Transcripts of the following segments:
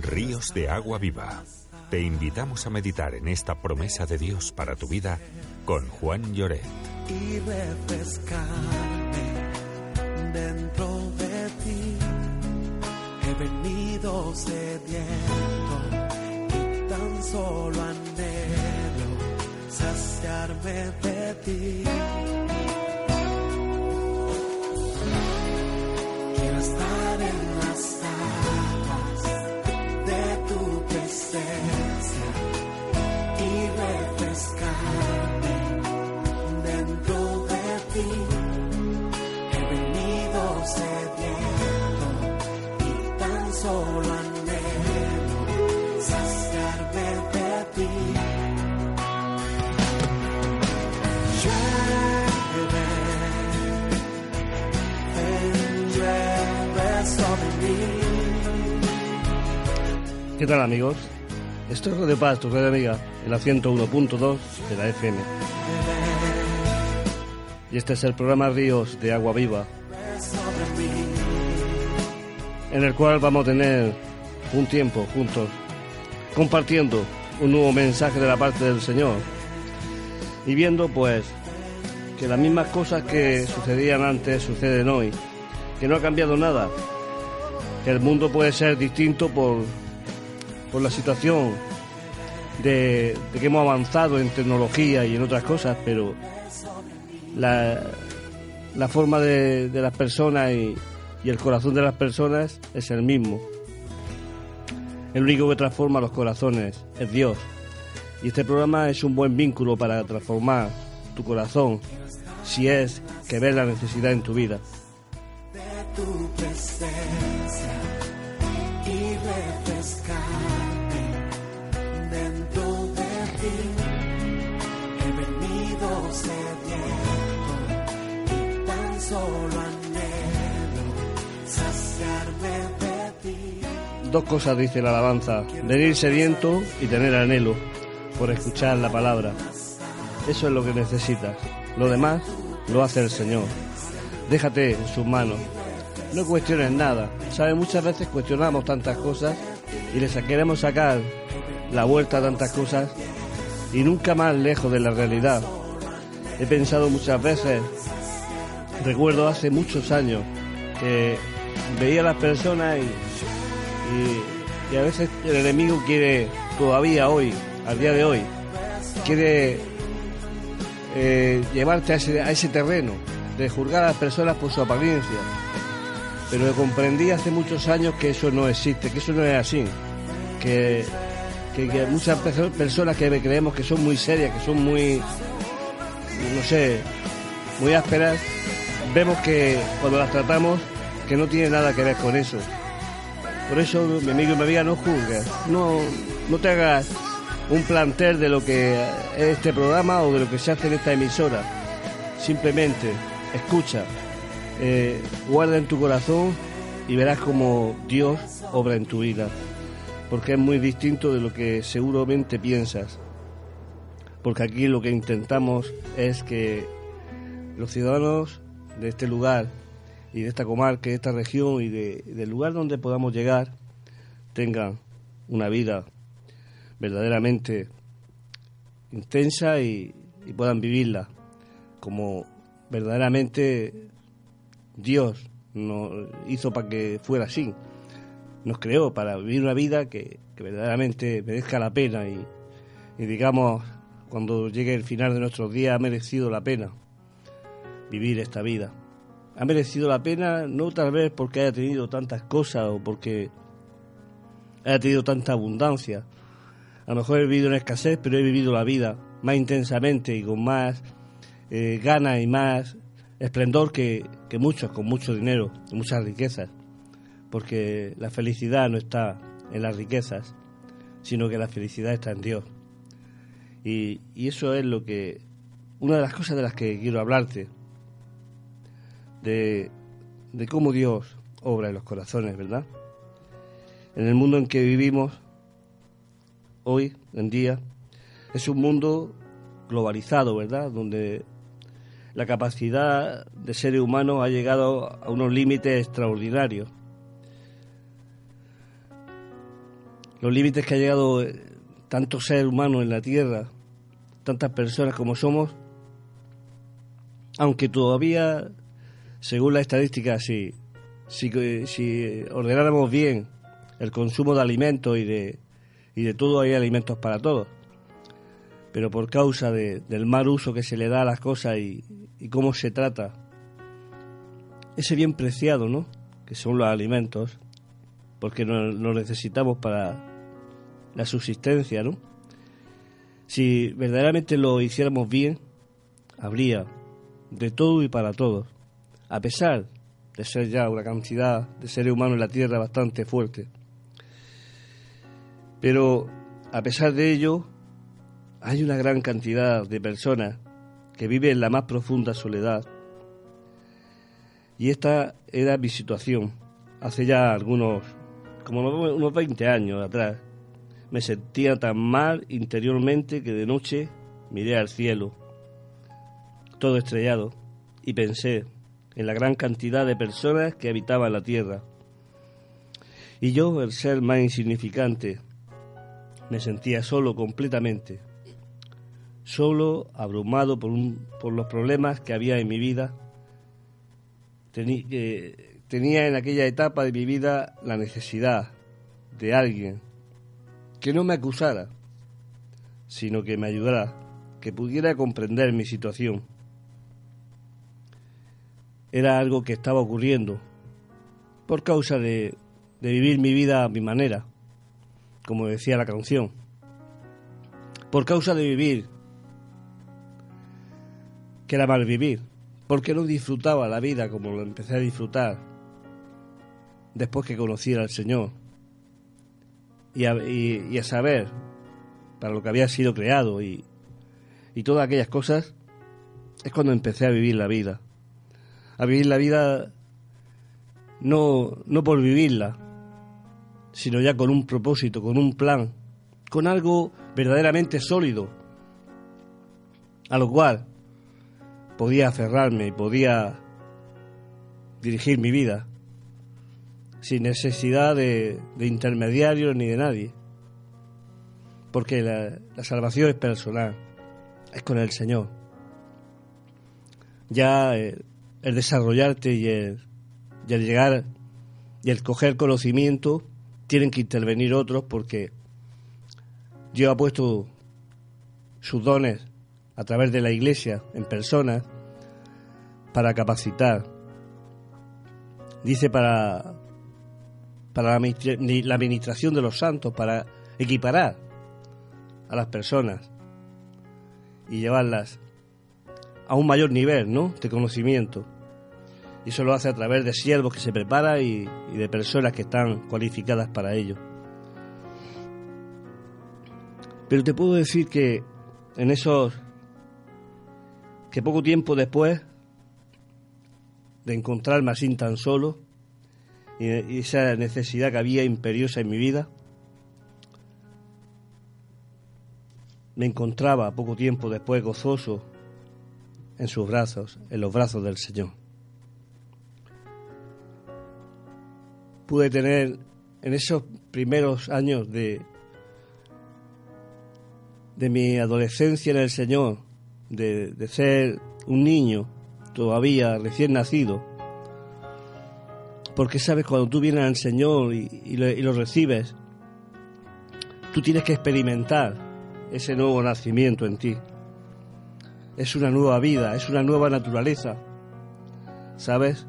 Ríos de agua viva. Te invitamos a meditar en esta promesa de Dios para tu vida con Juan Lloret. y refrescarme dentro de ti. He venido sediento y tan solo anhelo saciarme de ti. Quiero estar en las y refrescarme dentro de ti. He venido sediento y tan solo anhelo saciarme de ti. Sobre mí. ¿Qué tal amigos? Esto es Radio Paz, tu red amiga, en la 101.2 de la FM. Y este es el programa Ríos de Agua Viva, en el cual vamos a tener un tiempo juntos, compartiendo un nuevo mensaje de la parte del Señor y viendo pues que las mismas cosas que sucedían antes suceden hoy, que no ha cambiado nada, que el mundo puede ser distinto por por la situación de, que hemos avanzado en tecnología y en otras cosas, pero la, forma de, las personas y el corazón de las personas es el mismo. El único que transforma los corazones es Dios. Y este programa es un buen vínculo para transformar tu corazón si es que ves la necesidad en tu vida. Dos cosas dice la alabanza, venir sediento y tener anhelo por escuchar la palabra. Eso es lo que necesitas. Lo demás lo hace el Señor. Déjate en sus manos. No cuestiones nada. Sabes, muchas veces cuestionamos tantas cosas y les queremos sacar la vuelta a tantas cosas y nunca más lejos de la realidad. He pensado muchas veces, recuerdo hace muchos años, que veía a las personas y, y, a veces el enemigo quiere, todavía hoy, al día de hoy, quiere eh, llevarte a ese, terreno de juzgar a las personas por su apariencia. Pero comprendí hace muchos años que eso no existe, que eso no es así. Que, que, que muchas perso- personas que creemos que son muy serias, que son muy, no sé, muy ásperas, vemos que cuando las tratamos que no tiene nada que ver con eso. Por eso, mi amigo y mi amiga, no juzgues, no, no te hagas un plantel de lo que es este programa o de lo que se hace en esta emisora. Simplemente escucha, eh, guarda en tu corazón y verás como Dios obra en tu vida. Porque es muy distinto de lo que seguramente piensas. Porque aquí lo que intentamos es que los ciudadanos de este lugar y de esta comarca, de esta región y de- del lugar donde podamos llegar tengan una vida verdaderamente intensa y, y puedan vivirla como verdaderamente Dios nos hizo para que fuera así. Nos creó para vivir una vida que, que verdaderamente merezca la pena y, y digamos, cuando llegue el final de nuestros días ha merecido la pena vivir esta vida. Ha merecido la pena no tal vez porque haya tenido tantas cosas o porque haya tenido tanta abundancia. A lo mejor he vivido en escasez, pero he vivido la vida más intensamente y con más eh, ganas y más esplendor que, que muchos, con mucho dinero, y muchas riquezas. porque la felicidad no está en las riquezas, sino que la felicidad está en Dios. Y, y eso es lo que, una de las cosas de las que quiero hablarte, de, de cómo Dios obra en los corazones, ¿verdad? En el mundo en que vivimos hoy en día es un mundo globalizado, ¿verdad? Donde la capacidad de ser humano ha llegado a unos límites extraordinarios. Los límites que ha llegado eh, tanto ser humano en la Tierra, tantas personas como somos, aunque todavía, según la estadística, si, si, si ordenáramos bien el consumo de alimentos y de, y de todo hay alimentos para todos, pero por causa del mal uso que se le da a las cosas y, cómo se trata ese bien preciado, ¿no? Que son los alimentos, porque lo necesitamos para la subsistencia, ¿no? Si verdaderamente lo hiciéramos bien, habría de todo y para todos, a pesar de ser ya una cantidad de seres humanos en la Tierra bastante fuerte. Pero a pesar de ello, hay una gran cantidad de personas que viven en la más profunda soledad. Y esta era mi situación hace ya algunos, como unos 20 años atrás. Me sentía tan mal interiormente que de noche miré al cielo, todo estrellado, y pensé en la gran cantidad de personas que habitaban la tierra. Y yo, el ser más insignificante, me sentía solo completamente solo, abrumado por, un, por los problemas que había en mi vida. tenía en aquella etapa de mi vida la necesidad de alguien que no me acusara, sino que me ayudara, que pudiera comprender mi situación. Era algo que estaba ocurriendo por causa de, vivir mi vida a mi manera, como decía la canción. Por causa de vivir que era mal vivir, porque no disfrutaba la vida como lo empecé a disfrutar después que conociera al Señor y a, saber para lo que había sido creado y todas aquellas cosas, es cuando empecé a vivir la vida. A vivir la vida no, no por vivirla, sino ya con un propósito, con un plan, con algo verdaderamente sólido, a lo cual podía aferrarme y podía dirigir mi vida sin necesidad de, intermediarios ni de nadie. Porque la, salvación es personal, es con el Señor. Ya el, desarrollarte y el, llegar y el coger conocimiento, tienen que intervenir otros porque Dios ha puesto sus dones a través de la iglesia en personas para capacitar. Dice para, para la administración de los santos, para equiparar a las personas y llevarlas a un mayor nivel ¿no? de conocimiento. Y eso lo hace a través de siervos que se preparan y, y de personas que están cualificadas para ello. Pero te puedo decir que en esos que poco tiempo después de encontrarme así tan solo y, esa necesidad que había imperiosa en mi vida, me encontraba poco tiempo después gozoso en sus brazos, en los brazos del Señor. Pude tener en esos primeros años de, de mi adolescencia en el Señor, de, ser un niño todavía recién nacido. Porque sabes, cuando tú vienes al Señor y, lo, recibes, tú tienes que experimentar ese nuevo nacimiento en ti. Es una nueva vida, es una nueva naturaleza. ¿Sabes?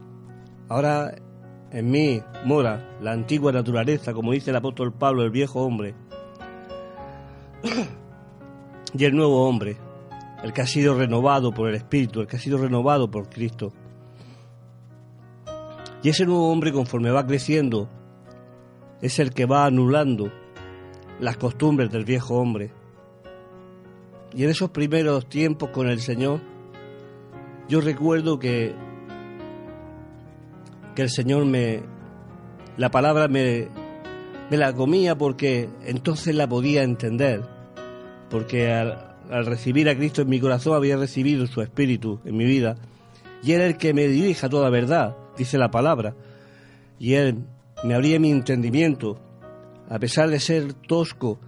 Ahora en mí mora la antigua naturaleza, como dice el apóstol Pablo, el viejo hombre, y el nuevo hombre, el que ha sido renovado por el Espíritu, el que ha sido renovado por Cristo. Y ese nuevo hombre, conforme va creciendo, es el que va anulando las costumbres del viejo hombre. Y en esos primeros tiempos con el Señor, yo recuerdo que, que el Señor me, la palabra me, me la comía porque entonces la podía entender, porque al, recibir a Cristo en mi corazón había recibido su Espíritu en mi vida, y Él es el que me dirige a toda verdad, dice la palabra, y Él me abría mi entendimiento, a pesar de ser tosco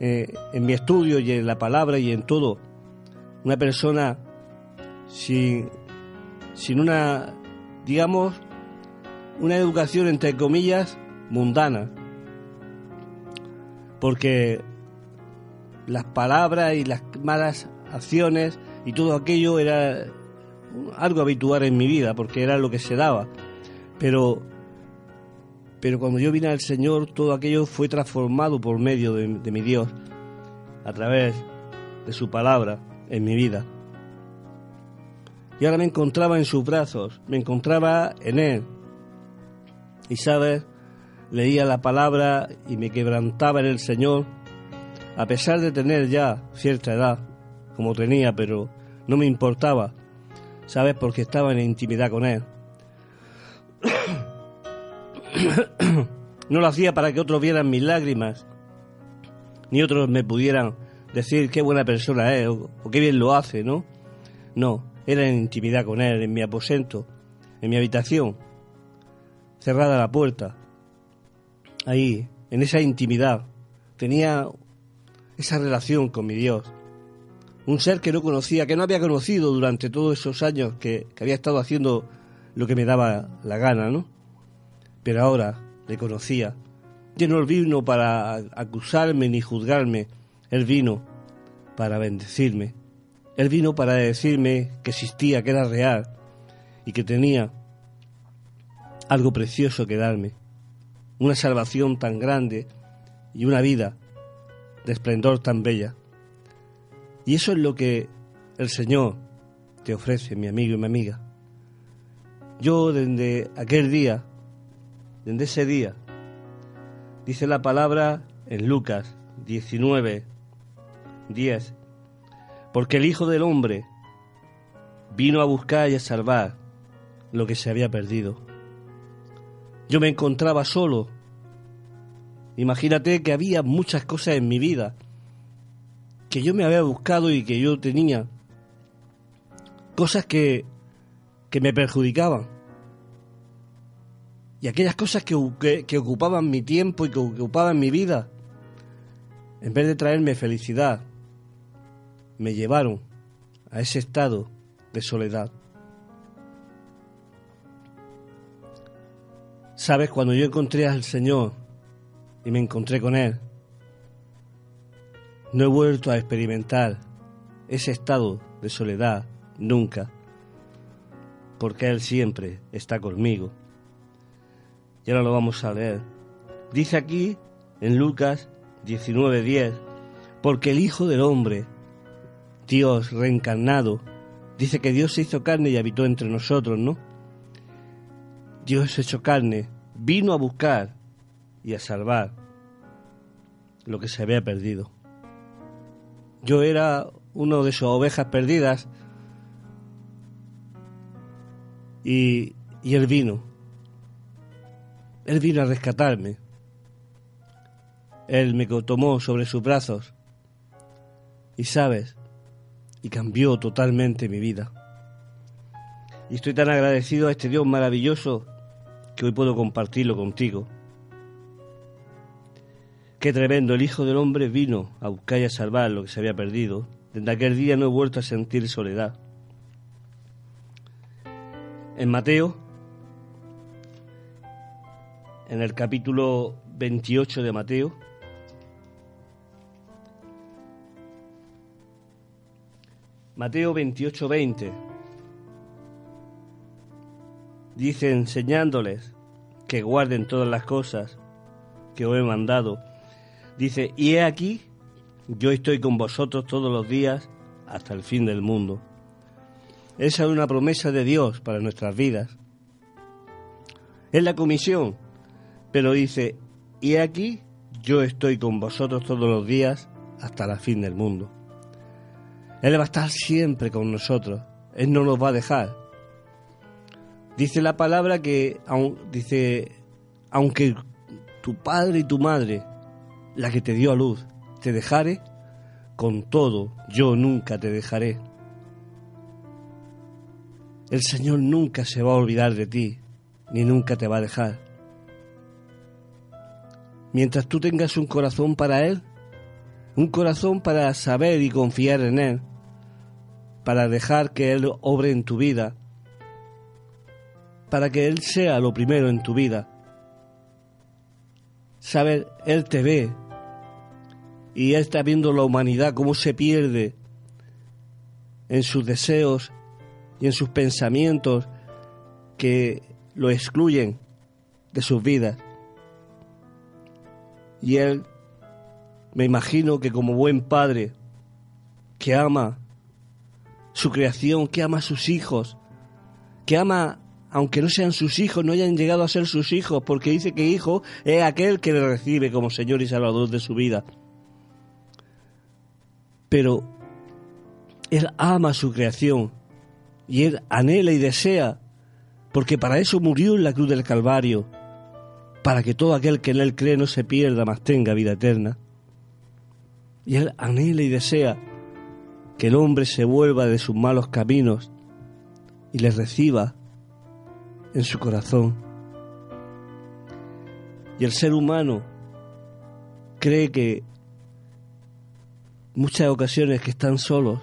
eh, en mi estudio y en la palabra y en todo, una persona sin, sin una, digamos, una educación entre comillas mundana, porque las palabras y las malas acciones y todo aquello era algo habitual en mi vida, porque era lo que se daba. Pero, pero cuando yo vine al Señor, todo aquello fue transformado por medio de, de mi Dios, a través de su palabra en mi vida. Y ahora me encontraba en sus brazos, me encontraba en Él. Sabes, leía la palabra y me quebrantaba en el Señor, a pesar de tener ya cierta edad, como tenía, pero no me importaba, ¿sabes? Porque estaba en intimidad con Él. No lo hacía para que otros vieran mis lágrimas, ni otros me pudieran decir qué buena persona es o, o qué bien lo hace, ¿no? No, era en intimidad con Él, en mi aposento, en mi habitación, cerrada la puerta, ahí, en esa intimidad, tenía esa relación con mi Dios. Un ser que no conocía, que no había conocido durante todos esos años que, que había estado haciendo lo que me daba la gana, ¿no? Pero ahora le conocía. Y no vino para acusarme ni juzgarme, Él vino para bendecirme. Él vino para decirme que existía, que era real y que tenía algo precioso que darme. Una salvación tan grande y una vida de esplendor tan bella. Y eso es lo que el Señor te ofrece, mi amigo y mi amiga. Yo desde aquel día, desde ese día, dice la palabra en Lucas 19, 10, porque el Hijo del Hombre vino a buscar y a salvar lo que se había perdido. Yo me encontraba solo. Imagínate que había muchas cosas en mi vida que yo me había buscado y que yo tenía. Cosas que, que me perjudicaban. Y aquellas cosas que, que, que ocupaban mi tiempo y que ocupaban mi vida, en vez de traerme felicidad, me llevaron a ese estado de soledad. Sabes, cuando yo encontré al Señor y me encontré con Él, no he vuelto a experimentar ese estado de soledad nunca, porque Él siempre está conmigo. Y ahora lo vamos a leer. Dice aquí en Lucas 19:10, porque el Hijo del Hombre, Dios reencarnado, dice que Dios se hizo carne y habitó entre nosotros, ¿no? Dios hecho carne, vino a buscar y a salvar lo que se había perdido. Yo era uno de sus ovejas perdidas y, y Él vino. Él vino a rescatarme. Él me tomó sobre sus brazos y sabes, y cambió totalmente mi vida. Y estoy tan agradecido a este Dios maravilloso que hoy puedo compartirlo contigo. Qué tremendo, el Hijo del Hombre vino a buscar y a salvar lo que se había perdido. Desde aquel día no he vuelto a sentir soledad. En Mateo, en el capítulo 28 de Mateo, Mateo 28, 20 dice enseñándoles que guarden todas las cosas que os he mandado. Dice, y he aquí, yo estoy con vosotros todos los días hasta el fin del mundo. Esa es una promesa de Dios para nuestras vidas. Es la comisión. Pero dice, y aquí yo estoy con vosotros todos los días hasta la fin del mundo. Él va a estar siempre con nosotros. Él no nos va a dejar. Dice la palabra que dice, aunque tu padre y tu madre, la que te dio a luz, te dejare, con todo yo nunca te dejaré. El Señor nunca se va a olvidar de ti, ni nunca te va a dejar. Mientras tú tengas un corazón para Él, un corazón para saber y confiar en Él, para dejar que Él obre en tu vida, para que Él sea lo primero en tu vida. Saber, Él te ve y Él está viendo la humanidad cómo se pierde en sus deseos y en sus pensamientos que lo excluyen de sus vidas. Y Él, me imagino que como buen padre que ama su creación, que ama a sus hijos, que ama, aunque no sean sus hijos, no hayan llegado a ser sus hijos, porque dice que hijo es aquel que le recibe como Señor y Salvador de su vida. Pero Él ama su creación y Él anhela y desea, porque para eso murió en la cruz del Calvario, para que todo aquel que en Él cree no se pierda, mas tenga vida eterna. Y Él anhela y desea que el hombre se vuelva de sus malos caminos y le reciba en su corazón. Y el ser humano cree que muchas ocasiones que están solos,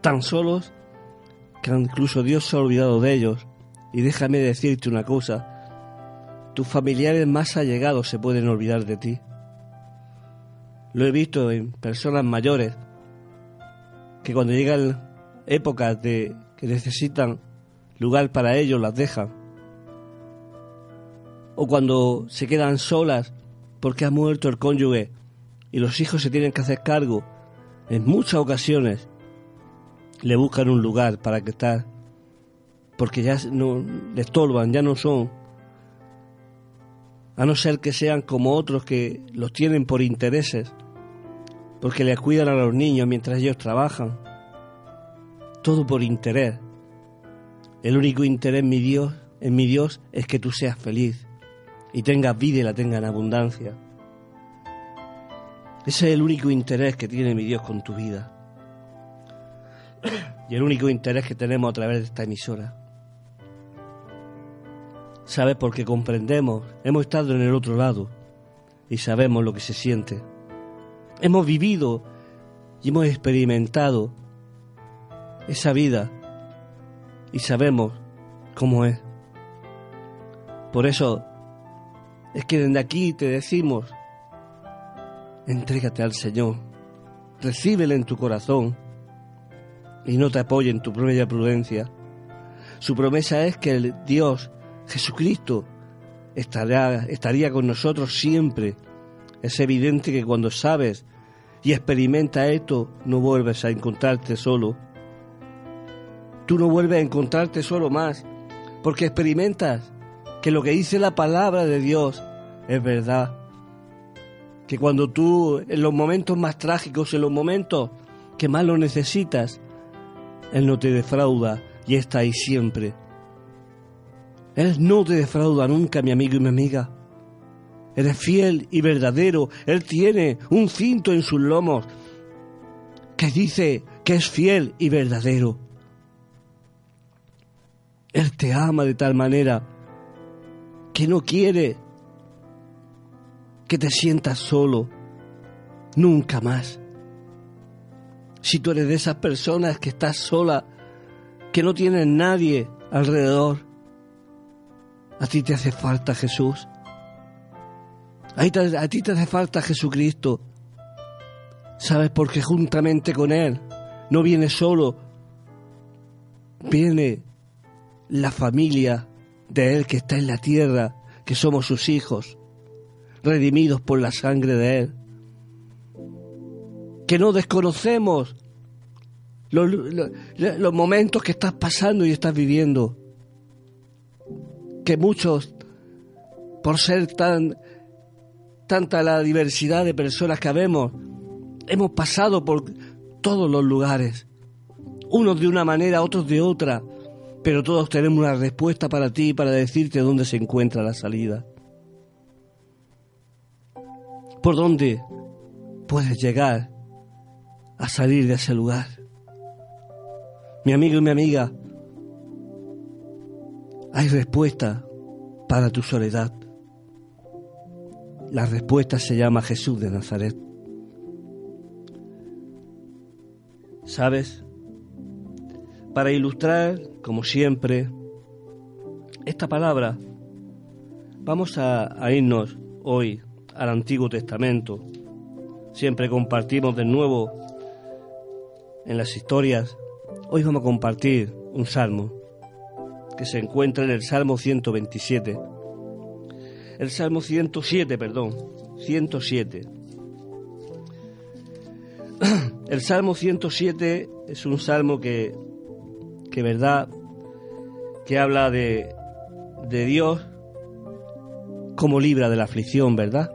tan solos que incluso Dios se ha olvidado de ellos. Y déjame decirte una cosa, tus familiares más allegados se pueden olvidar de ti. Lo he visto en personas mayores que cuando llegan épocas de que necesitan lugar para ellos las dejan. O cuando se quedan solas porque ha muerto el cónyuge y los hijos se tienen que hacer cargo, en muchas ocasiones le buscan un lugar para que estar, porque ya no le estorban, ya no son, a no ser que sean como otros que los tienen por intereses, porque les cuidan a los niños mientras ellos trabajan. Todo por interés. El único interés mi Dios, en mi Dios, es que tú seas feliz y tengas vida y la tengas en abundancia. Ese es el único interés que tiene mi Dios con tu vida. Y el único interés que tenemos a través de esta emisora. ¿Sabes? Porque comprendemos, hemos estado en el otro lado y sabemos lo que se siente. Hemos vivido y hemos experimentado esa vida y sabemos cómo es. Por eso es que desde aquí te decimos, entrégate al Señor, recíbele en tu corazón y no te apoye en tu propia prudencia. Su promesa es que el Dios, Jesucristo, estará, estaría con nosotros siempre. Es evidente que cuando sabes y experimentas esto, no vuelves a encontrarte solo. Tú no vuelves a encontrarte solo más, porque experimentas que lo que dice la palabra de Dios es verdad. Que cuando tú, en los momentos más trágicos, en los momentos que más lo necesitas, Él no te defrauda y está ahí siempre. Él no te defrauda nunca, mi amigo y mi amiga. Eres fiel y verdadero. Él tiene un cinto en sus lomos que dice que es fiel y verdadero. Él te ama de tal manera que no quiere que te sientas solo, nunca más. Si tú eres de esas personas que estás sola, que no tienes nadie alrededor, a ti te hace falta Jesús. A ti, te hace falta Jesucristo. ¿Sabes? Porque juntamente con Él no viene solo, viene la familia de Él que está en la tierra, que somos sus hijos, redimidos por la sangre de Él. Que no desconocemos los, los, momentos que estás pasando y estás viviendo. Que muchos por ser tan tanta la diversidad de personas que habemos. Hemos pasado por todos los lugares, unos de una manera, otros de otra, pero todos tenemos una respuesta para ti para decirte dónde se encuentra la salida. ¿Por dónde puedes llegar a salir de ese lugar? Mi amigo y mi amiga, hay respuesta para tu soledad. La respuesta se llama Jesús de Nazaret. ¿Sabes? Para ilustrar, como siempre, esta palabra, vamos a, irnos hoy al Antiguo Testamento. Siempre compartimos de nuevo en las historias. Hoy vamos a compartir un salmo que se encuentra en el Salmo 127. El Salmo 107, perdón, 107. El Salmo 107 es un salmo que, que verdad, que habla de, de Dios como libra de la aflicción, ¿verdad?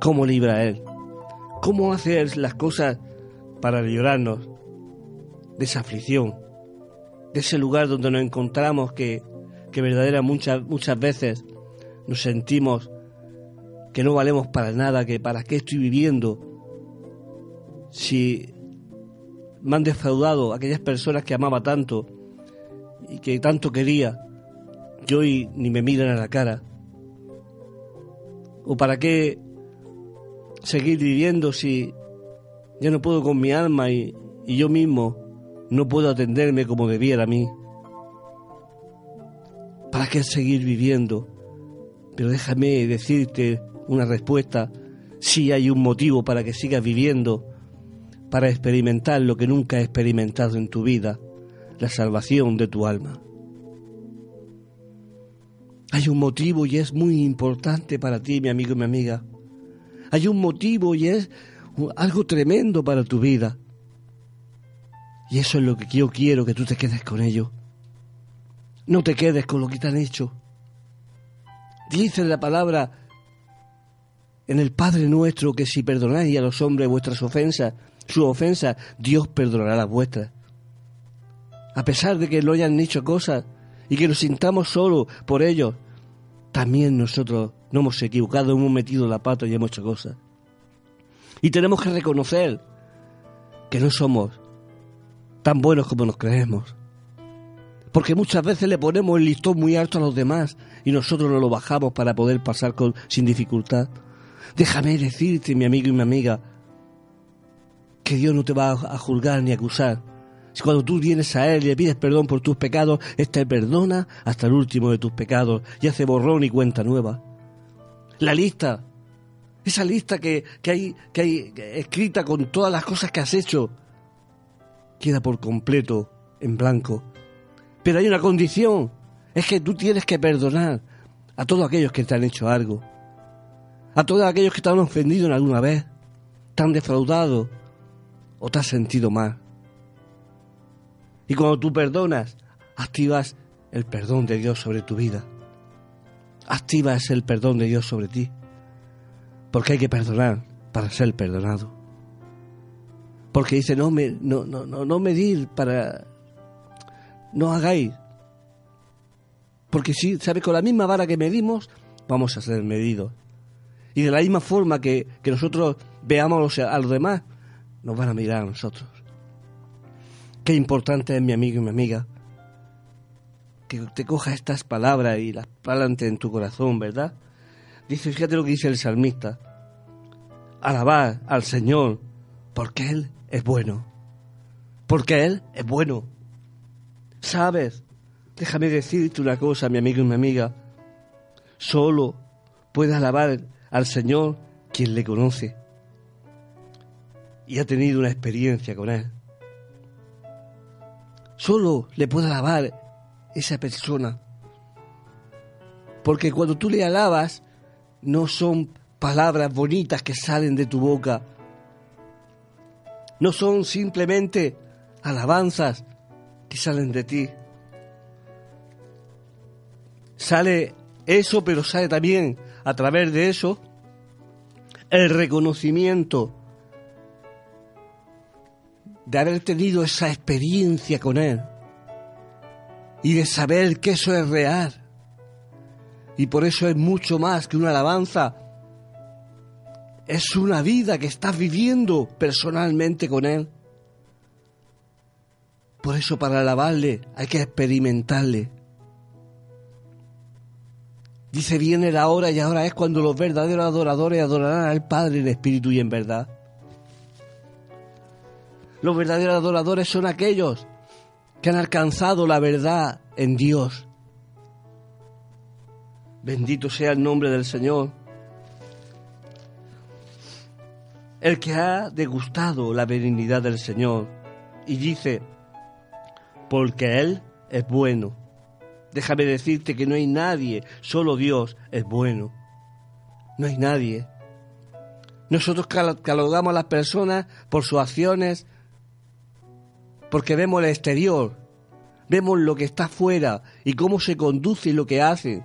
¿Cómo libra a Él? ¿Cómo hace las cosas para llorarnos de esa aflicción? De ese lugar donde nos encontramos que, que verdaderamente muchas, muchas veces nos sentimos que no valemos para nada, que para qué estoy viviendo, si me han defraudado aquellas personas que amaba tanto y que tanto quería, que hoy ni me miran a la cara. ¿O para qué seguir viviendo si ya no puedo con mi alma y, y yo mismo no puedo atenderme como debiera a mí? ¿Para qué seguir viviendo? Pero déjame decirte una respuesta. Si hay un motivo para que sigas viviendo para experimentar lo que nunca has experimentado en tu vida, la salvación de tu alma. Hay un motivo y es muy importante para ti, mi amigo y mi amiga. Hay un motivo y es algo tremendo para tu vida. Y eso es lo que yo quiero que tú te quedes con ello. No te quedes con lo que te han hecho. Dice la palabra en el Padre nuestro que si perdonáis a los hombres vuestras ofensas, su ofensa, Dios perdonará las vuestras. A pesar de que lo hayan hecho cosas y que nos sintamos solos por ellos, también nosotros no hemos equivocado, hemos metido la pata y hemos hecho cosas. Y tenemos que reconocer que no somos tan buenos como nos creemos. Porque muchas veces le ponemos el listón muy alto a los demás y nosotros no lo bajamos para poder pasar con, sin dificultad. Déjame decirte, mi amigo y mi amiga, que Dios no te va a juzgar ni a acusar. Si cuando tú vienes a Él y le pides perdón por tus pecados, Él perdona hasta el último de tus pecados y hace borrón y cuenta nueva. La lista, esa lista que, que, hay, que hay escrita con todas las cosas que has hecho, queda por completo en blanco. Pero hay una condición, es que tú tienes que perdonar a todos aquellos que te han hecho algo, a todos aquellos que te han ofendido en alguna vez, te han defraudado, o te has sentido mal. Y cuando tú perdonas, activas el perdón de Dios sobre tu vida. Activas el perdón de Dios sobre ti. Porque hay que perdonar para ser perdonado. Porque dice, no, me, no, no, no, no medir para... No hagáis. Porque si, ¿sabes? Con la misma vara que medimos, vamos a ser medidos. Y de la misma forma que, que nosotros veamos a los demás, nos van a mirar a nosotros. Qué importante es mi amigo y mi amiga que te coja estas palabras y las plantes en tu corazón, ¿verdad? Dice, fíjate lo que dice el salmista. Alabar al Señor porque Él es bueno. Porque Él es bueno. ¿Sabes? Déjame decirte una cosa, mi amigo y mi amiga. Solo puede alabar al Señor quien le conoce y ha tenido una experiencia con Él. Solo le puede alabar esa persona. Porque cuando tú le alabas, no son palabras bonitas que salen de tu boca. No son simplemente alabanzas que salen de ti. Sale Eso, pero sale también a través de eso el reconocimiento de haber tenido esa experiencia con Él y de saber que eso es real. Y por eso es mucho más que una alabanza. Es una vida que estás viviendo personalmente con Él. Por eso para alabarle hay que experimentarle. Dice, viene la hora y ahora es cuando los verdaderos adoradores adorarán al Padre en espíritu y en verdad. Los verdaderos adoradores son aquellos que han alcanzado la verdad en Dios. Bendito sea el nombre del Señor. El que ha degustado la benignidad del Señor y dice, porque Él es bueno. Déjame decirte que no hay nadie, solo Dios es bueno. No hay nadie. Nosotros catalogamos a las personas por sus acciones, porque vemos el exterior, vemos lo que está afuera y cómo se conduce y lo que hacen.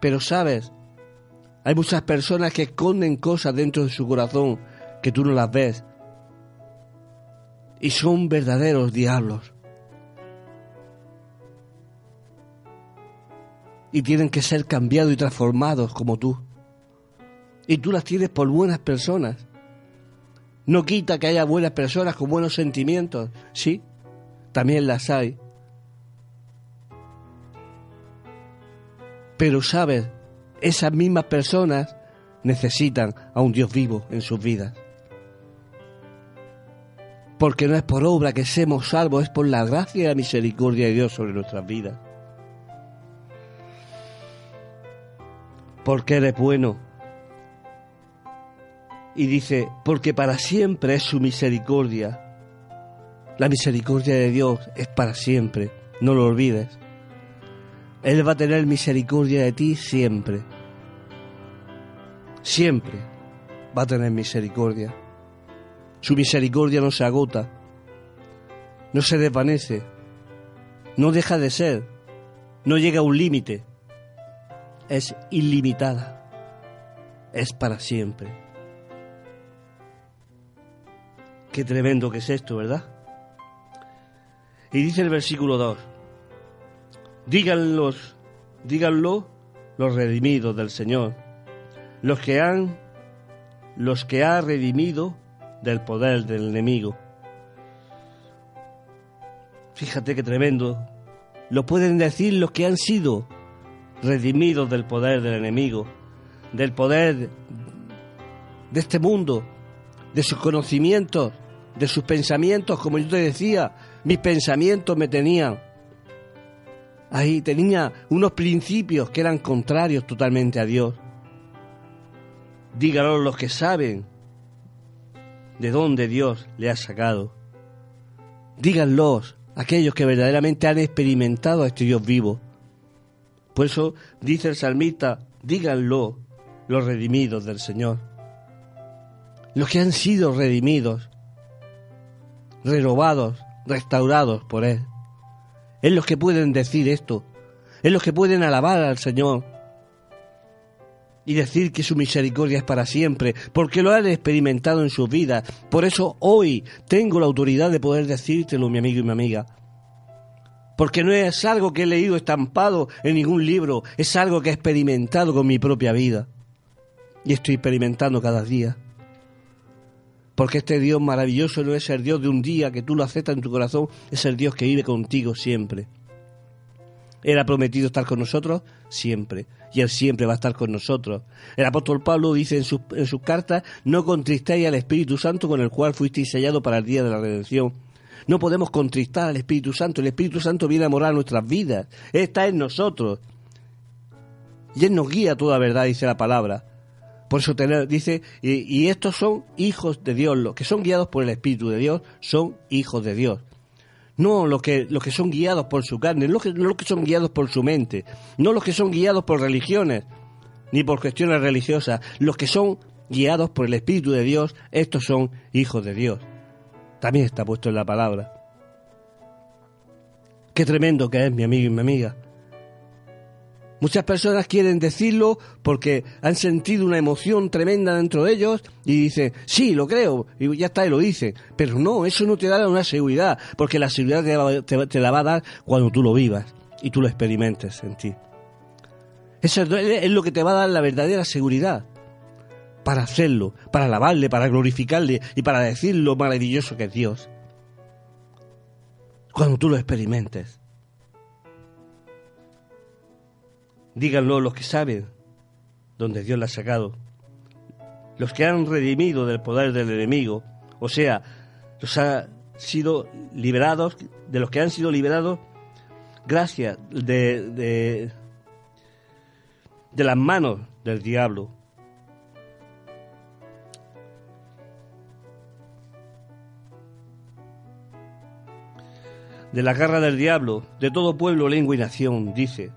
Pero sabes, hay muchas personas que esconden cosas dentro de su corazón que tú no las ves. Y son verdaderos diablos. Y tienen que ser cambiados y transformados como tú. Y tú las tienes por buenas personas. No quita que haya buenas personas con buenos sentimientos, sí, también las hay. Pero sabes, esas mismas personas necesitan a un Dios vivo en sus vidas. Porque no es por obra que seamos salvos, es por la gracia y la misericordia de Dios sobre nuestras vidas. Porque eres bueno, y dice, porque para siempre es su misericordia. La misericordia de Dios es para siempre, no lo olvides. Él va a tener misericordia de ti siempre. Siempre va a tener misericordia. Su misericordia no se agota, no se desvanece, no deja de ser, no llega a un límite. Es ilimitada, es para siempre. Qué tremendo que es esto, ¿verdad? Y dice el versículo 2, díganlos, díganlo los redimidos del Señor, los que han, los que ha redimido del poder del enemigo. Fíjate qué tremendo. Lo pueden decir los que han sido redimidos del poder del enemigo, del poder de este mundo, de sus conocimientos, de sus pensamientos, como yo te decía, mis pensamientos me tenían. Ahí tenía unos principios que eran contrarios totalmente a Dios. Díganlo los que saben de dónde Dios le ha sacado. Díganlos aquellos que verdaderamente han experimentado a este Dios vivo. Por eso dice el salmista, díganlo los redimidos del Señor. Los que han sido redimidos, renovados, restaurados por Él. Es los que pueden decir esto, es los que pueden alabar al Señor y decir que su misericordia es para siempre, porque lo han experimentado en sus vidas. Por eso hoy tengo la autoridad de poder decírtelo, mi amigo y mi amiga. Porque no es algo que he leído estampado en ningún libro, es algo que he experimentado con mi propia vida. Y estoy experimentando cada día. Porque este Dios maravilloso no es el Dios de un día que tú lo aceptas en tu corazón, es el Dios que vive contigo siempre. Él ha prometido estar con nosotros siempre, y Él siempre va a estar con nosotros. El apóstol Pablo dice en sus, cartas, no contristéis al Espíritu Santo con el cual fuisteis sellado para el día de la redención. No podemos contristar al Espíritu Santo, el Espíritu Santo viene a morar nuestras vidas, Él está en nosotros. Y Él nos guía toda verdad, dice la palabra. Por eso tener, dice, y, estos son hijos de Dios, los que son guiados por el Espíritu de Dios son hijos de Dios. No los que, los que son guiados por su carne, no los, que, no los que son guiados por su mente, no los que son guiados por religiones, ni por cuestiones religiosas, los que son guiados por el Espíritu de Dios, estos son hijos de Dios. También está puesto en la palabra. Qué tremendo que es mi amigo y mi amiga. Muchas personas quieren decirlo porque han sentido una emoción tremenda dentro de ellos y dicen, sí, lo creo, y ya está, y lo dicen. Pero no, eso no te da una seguridad, porque la seguridad te, la va a dar cuando tú lo vivas y tú lo experimentes en ti. Eso es lo que te va a dar la verdadera seguridad para hacerlo, para alabarle, para glorificarle y para decir lo maravilloso que es Dios. Cuando tú lo experimentes. Díganlo los que saben dónde Dios la ha sacado. Los que han redimido del poder del enemigo, o sea, los ha sido liberados, de los que han sido liberados gracias de, de, de las manos del diablo. De la garra del diablo, de todo pueblo, lengua y nación, dice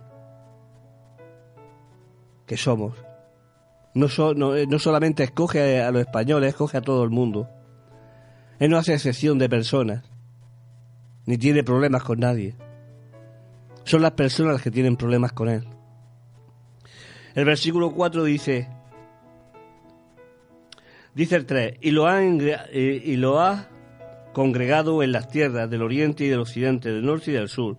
que somos. No, eh, no, solamente escoge a los españoles, escoge a todo el mundo. Él no hace excepción de personas, ni tiene problemas con nadie. Son las personas las que tienen problemas con Él. El versículo 4 dice, dice el 3, y lo ha, y lo ha congregado en las tierras del oriente y del occidente, del norte y del sur,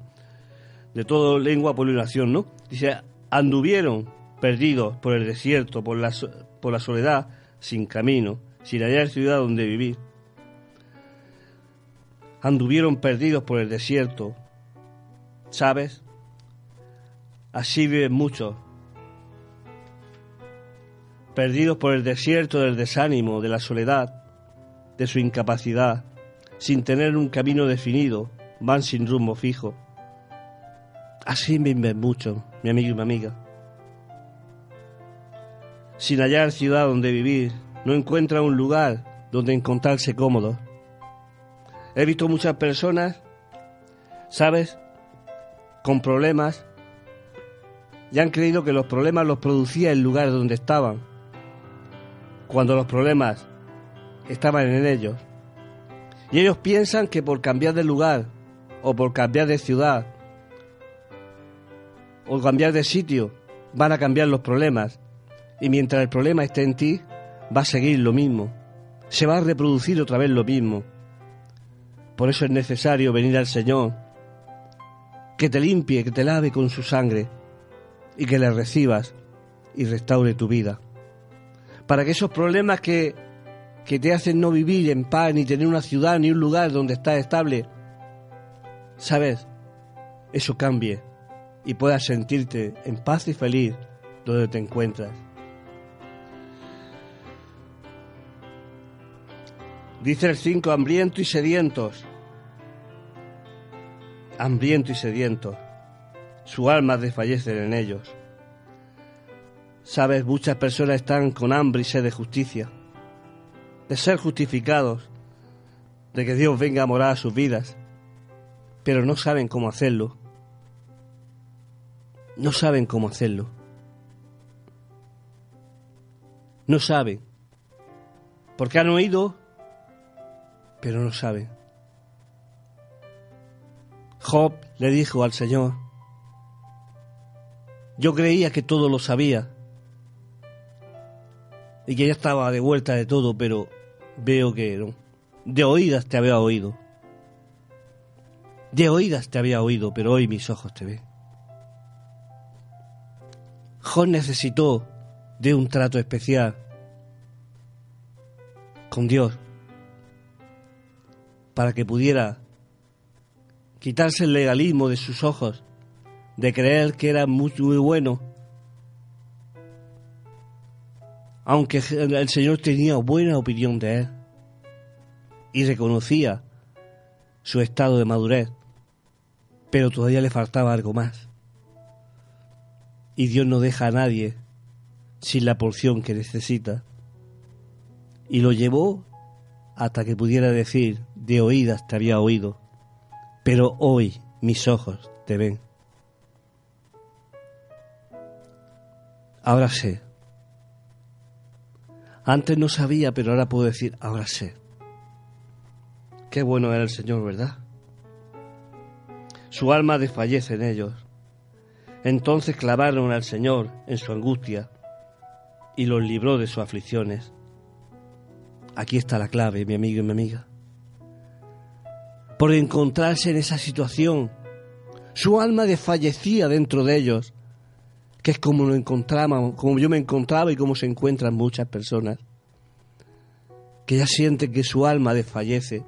de toda lengua, pueblo ¿no? Dice, anduvieron perdidos por el desierto, por la, por la soledad, sin camino, sin hallar ciudad donde vivir. Anduvieron perdidos por el desierto, ¿sabes? Así viven muchos, perdidos por el desierto del desánimo, de la soledad, de su incapacidad, sin tener un camino definido, van sin rumbo fijo. Así viven muchos, mi amigo y mi amiga sin hallar ciudad donde vivir, no encuentra un lugar donde encontrarse cómodo. He visto muchas personas, ¿sabes?, con problemas, y han creído que los problemas los producía el lugar donde estaban, cuando los problemas estaban en ellos. Y ellos piensan que por cambiar de lugar, o por cambiar de ciudad, o cambiar de sitio, van a cambiar los problemas. Y mientras el problema esté en ti, va a seguir lo mismo. Se va a reproducir otra vez lo mismo. Por eso es necesario venir al Señor, que te limpie, que te lave con su sangre y que le recibas y restaure tu vida. Para que esos problemas que, que te hacen no vivir en paz, ni tener una ciudad, ni un lugar donde estás estable, sabes, eso cambie y puedas sentirte en paz y feliz donde te encuentras. Dice el 5, hambriento y sedientos. Hambriento y sedientos. Su alma desfallece en ellos. Sabes, muchas personas están con hambre y sed de justicia, de ser justificados, de que Dios venga a morar a sus vidas, pero no saben cómo hacerlo. No saben cómo hacerlo. No saben. Porque han oído pero no sabe. Job le dijo al Señor, yo creía que todo lo sabía y que ya estaba de vuelta de todo, pero veo que no. De oídas te había oído. De oídas te había oído, pero hoy mis ojos te ven. Job necesitó de un trato especial con Dios para que pudiera quitarse el legalismo de sus ojos, de creer que era muy, muy bueno, aunque el Señor tenía buena opinión de él y reconocía su estado de madurez, pero todavía le faltaba algo más. Y Dios no deja a nadie sin la porción que necesita. Y lo llevó hasta que pudiera decir, de oídas te había oído, pero hoy mis ojos te ven. Ahora sé. Antes no sabía, pero ahora puedo decir, ahora sé. Qué bueno era el Señor, ¿verdad? Su alma desfallece en ellos. Entonces clavaron al Señor en su angustia y los libró de sus aflicciones. Aquí está la clave, mi amigo y mi amiga. Por encontrarse en esa situación, su alma desfallecía dentro de ellos, que es como lo encontramos, como yo me encontraba y como se encuentran muchas personas, que ya sienten que su alma desfallece,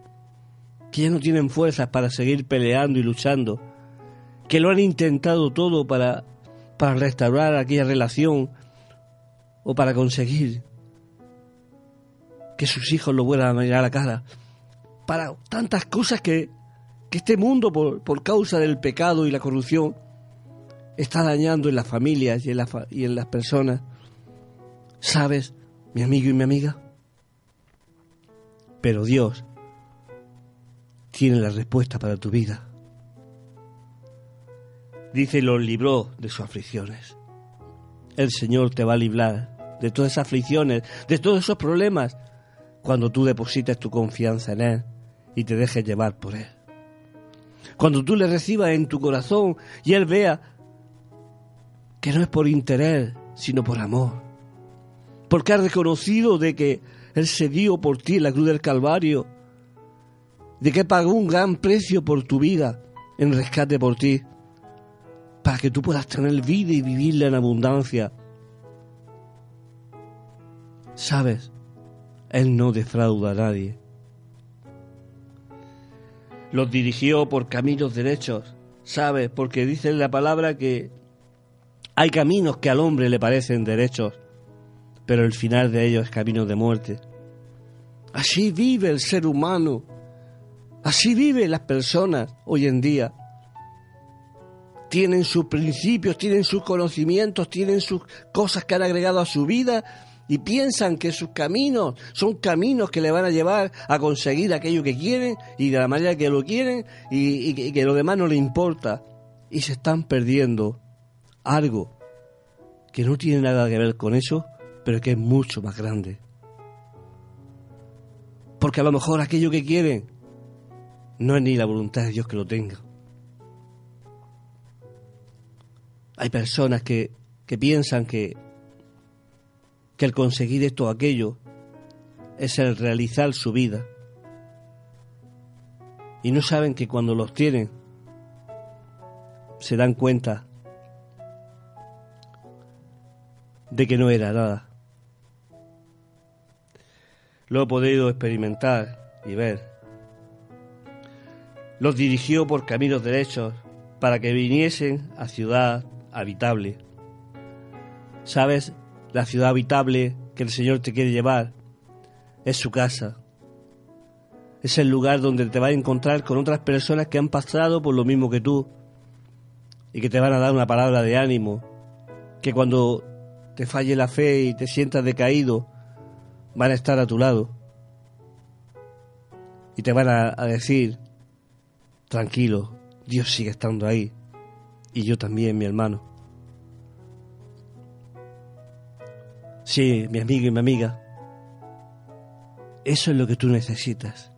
que ya no tienen fuerzas para seguir peleando y luchando, que lo han intentado todo para, para restaurar aquella relación o para conseguir que sus hijos lo vuelvan a mirar a la cara, para tantas cosas que, que este mundo, por, por, causa del pecado y la corrupción, está dañando en las familias y en, la, y en las personas. ¿Sabes, mi amigo y mi amiga? Pero Dios tiene la respuesta para tu vida dice, los libró de sus aflicciones. El Señor te va a librar de todas esas aflicciones, de todos esos problemas, cuando tú deposites tu confianza en Él y te dejes llevar por Él. Cuando tú le recibas en tu corazón y Él vea que no es por interés, sino por amor. Porque has reconocido de que Él se dio por ti en la cruz del Calvario, de que pagó un gran precio por tu vida en rescate por ti para que tú puedas tener vida y vivirla en abundancia. ¿Sabes? Él no defrauda a nadie. Los dirigió por caminos derechos, ¿sabes? Porque dice la palabra que hay caminos que al hombre le parecen derechos, pero el final de ellos es camino de muerte. Así vive el ser humano, así viven las personas hoy en día tienen sus principios, tienen sus conocimientos, tienen sus cosas que han agregado a su vida y piensan que sus caminos son caminos que le van a llevar a conseguir aquello que quieren y de la manera que lo quieren y, que, que lo demás no le importa. Y se están perdiendo algo que no tiene nada que ver con eso, pero que es mucho más grande. Porque a lo mejor aquello que quieren no es ni la voluntad de Dios que lo tenga. Hay personas que, piensan que, que el conseguir esto o aquello es el realizar su vida. Y no saben que cuando los tienen se dan cuenta de que no era nada. Lo he podido experimentar y ver. Los dirigió por caminos derechos para que viniesen a ciudad habitable. ¿Sabes? La ciudad habitable que el Señor te quiere llevar es su casa. Es el lugar donde te vas a encontrar con otras personas que han pasado por lo mismo que tú y que te van a dar una palabra de ánimo, que cuando te falle la fe y te sientas decaído, van a estar a tu lado y te van a, a decir, tranquilo, Dios sigue estando ahí y yo también, mi hermano. Sí, mi amigo y mi amiga, eso es lo que tú necesitas.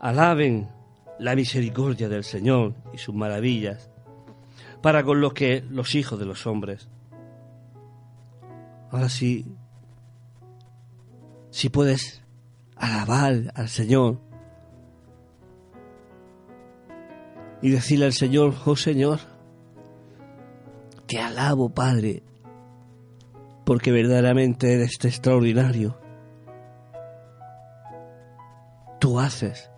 Alaben la misericordia del Señor y sus maravillas para con los que los hijos de los hombres. Ahora sí, si puedes alabar al Señor y decirle al Señor, oh Señor, te alabo Padre, porque verdaderamente eres extraordinario. Tú haces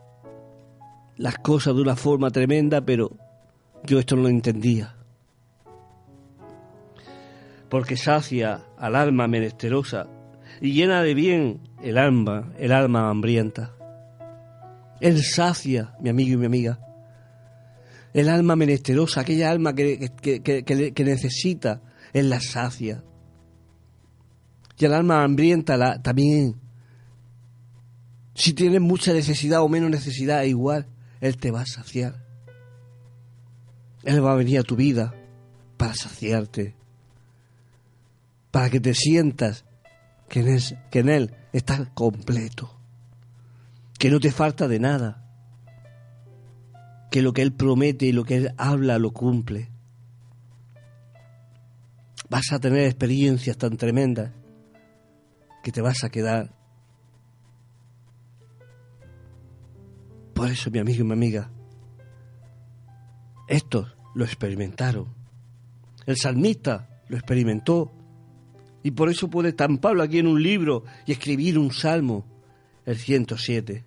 las cosas de una forma tremenda, pero yo esto no lo entendía. Porque sacia al alma menesterosa y llena de bien el alma, el alma hambrienta. Él sacia, mi amigo y mi amiga, el alma menesterosa, aquella alma que, que, necesita, Él la sacia. Y el alma hambrienta también. Si tienes mucha necesidad o menos necesidad, igual, Él te va a saciar. Él va a venir a tu vida para saciarte, para que te sientas que en, que en Él estás completo, que no te falta de nada que lo que Él promete y lo que Él habla lo cumple. Vas a tener experiencias tan tremendas que te vas a quedar. Por eso, mi amigo y mi amiga, estos lo experimentaron. El salmista lo experimentó. Y por eso puede estamparlo aquí en un libro y escribir un salmo, el 107.